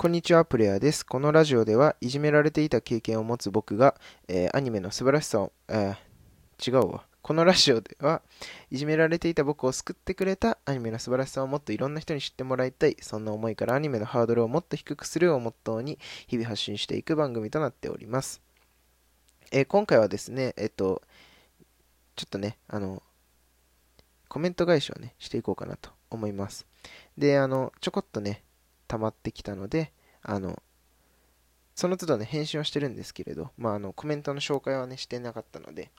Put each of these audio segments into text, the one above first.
こんにちは、プレイヤーです。このラジオでは、いじめられていた経験を持つ僕が、えーアニメの素晴らしさを、えー違うわ。このラジオでは、いじめられていた僕を救ってくれたアニメの素晴らしさをもっといろんな人に知ってもらいたい。そんな思いからアニメのハードルをもっと低くするをモットーに、日々発信していく番組となっております。えー今回はですね、えっと、ちょっとね、あの、コメント返しをね、していこうかなと思います。で、あの、ちょこっとね、溜まってきたので、あの、その都度ね、返信はしてるんですけれど、まあ、あの、コメントの紹介はね、してなかったので、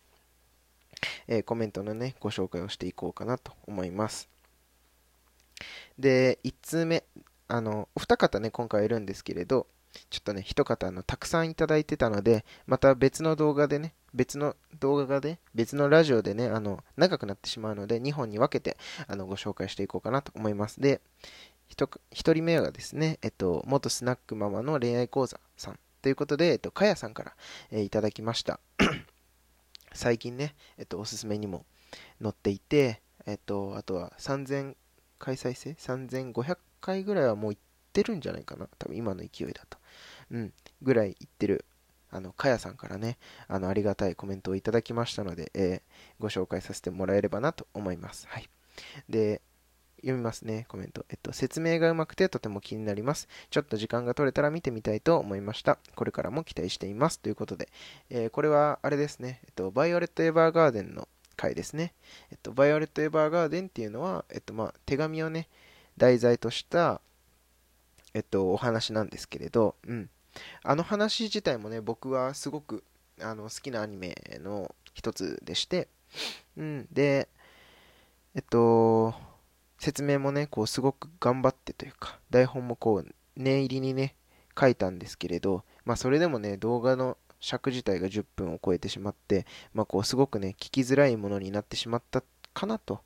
えーコメントのね、ご紹介をしていこうかなと思います。で、1通目、あの、お二方ね、今回いるんですけれど、ちょっとね、一方、あの、たくさんいただいてたので、また別の動画でね、別の動画で、別のラジオでね、あの、長くなってしまうので、2本に分けて、あの、ご紹介していこうかなと思います。で、一一人目がですね、えっと、元スナックママの恋愛講座さんということで、えっと、かやさんから、えーいただきました。最近ね、えっと、おすすめにも載っていて、えっと、あとは3000回再生 ?3500 回ぐらいはもういってるんじゃないかな多分今の勢いだと。うん、ぐらいいってる、あの、かやさんからね、あの、ありがたいコメントをいただきましたので、えーご紹介させてもらえればなと思います。はい。で、読みますね、コメント。えっと、説明がうまくてとても気になります。ちょっと時間が取れたら見てみたいと思いました。これからも期待しています。ということで、えーこれはあれですね、えっと、バイオレット・エヴァーガーデンの回ですね。えっと、バイオレット・エヴァーガーデンっていうのは、えっと、まあ、手紙をね、題材とした、えっと、お話なんですけれど、うん。あの話自体もね、僕はすごくあの好きなアニメの一つでして、うん。で、えっと、説明もね、こう、すごく頑張ってというか、台本もこう、念入りにね、書いたんですけれど、まあ、それでもね、動画の尺自体が10分を超えてしまって、まあ、こう、すごくね、聞きづらいものになってしまったかなと、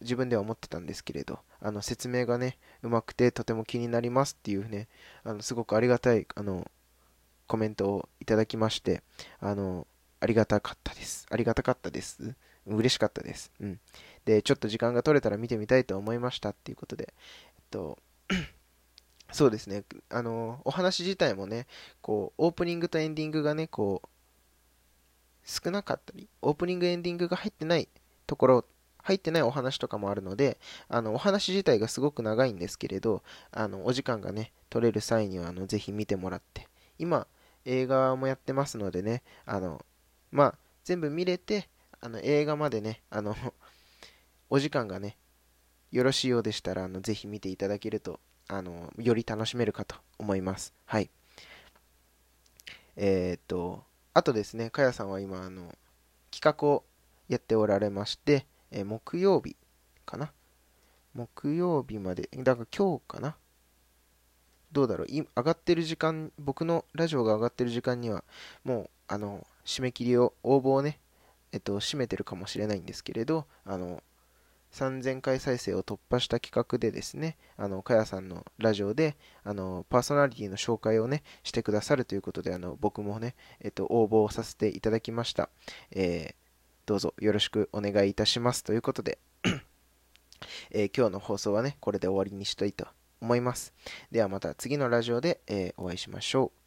自分では思ってたんですけれど、あの、説明がね、うまくて、とても気になりますっていうね、あの、すごくありがたい、あの、コメントをいただきまして、あの、ありがたかったです。ありがたかったです。嬉しかったです。うん。で、ちょっと時間が取れたら見てみたいと思いましたっていうことで、えっと、そうですね、あの、お話自体もね、こう、オープニングとエンディングがね、こう、少なかったり、オープニング、エンディングが入ってないところ、入ってないお話とかもあるので、あの、お話自体がすごく長いんですけれど、あの、お時間がね、取れる際には、あの、ぜひ見てもらって、今、映画もやってますのでね、あの、まあ、全部見れて、あの、映画までね、あの、お時間がね、よろしいようでしたら、あの、ぜひ見ていただけると、あの、より楽しめるかと思います。はい。えーっと、あとですね、かやさんは今、あの、企画をやっておられまして、えー木曜日かな？木曜日まで、だから今日かな？どうだろう？上がってる時間、僕のラジオが上がってる時間には、もう、あの、締め切りを、応募をね、えっと、締めてるかもしれないんですけれど、あの、3000回再生を突破した企画でですね、あの、かやさんのラジオで、あの、パーソナリティの紹介をね、してくださるということで、あの、僕もね、えっと、応募をさせていただきました。えーどうぞよろしくお願いいたします。ということで、えー今日の放送はね、これで終わりにしたいと思います。ではまた次のラジオで、えーお会いしましょう。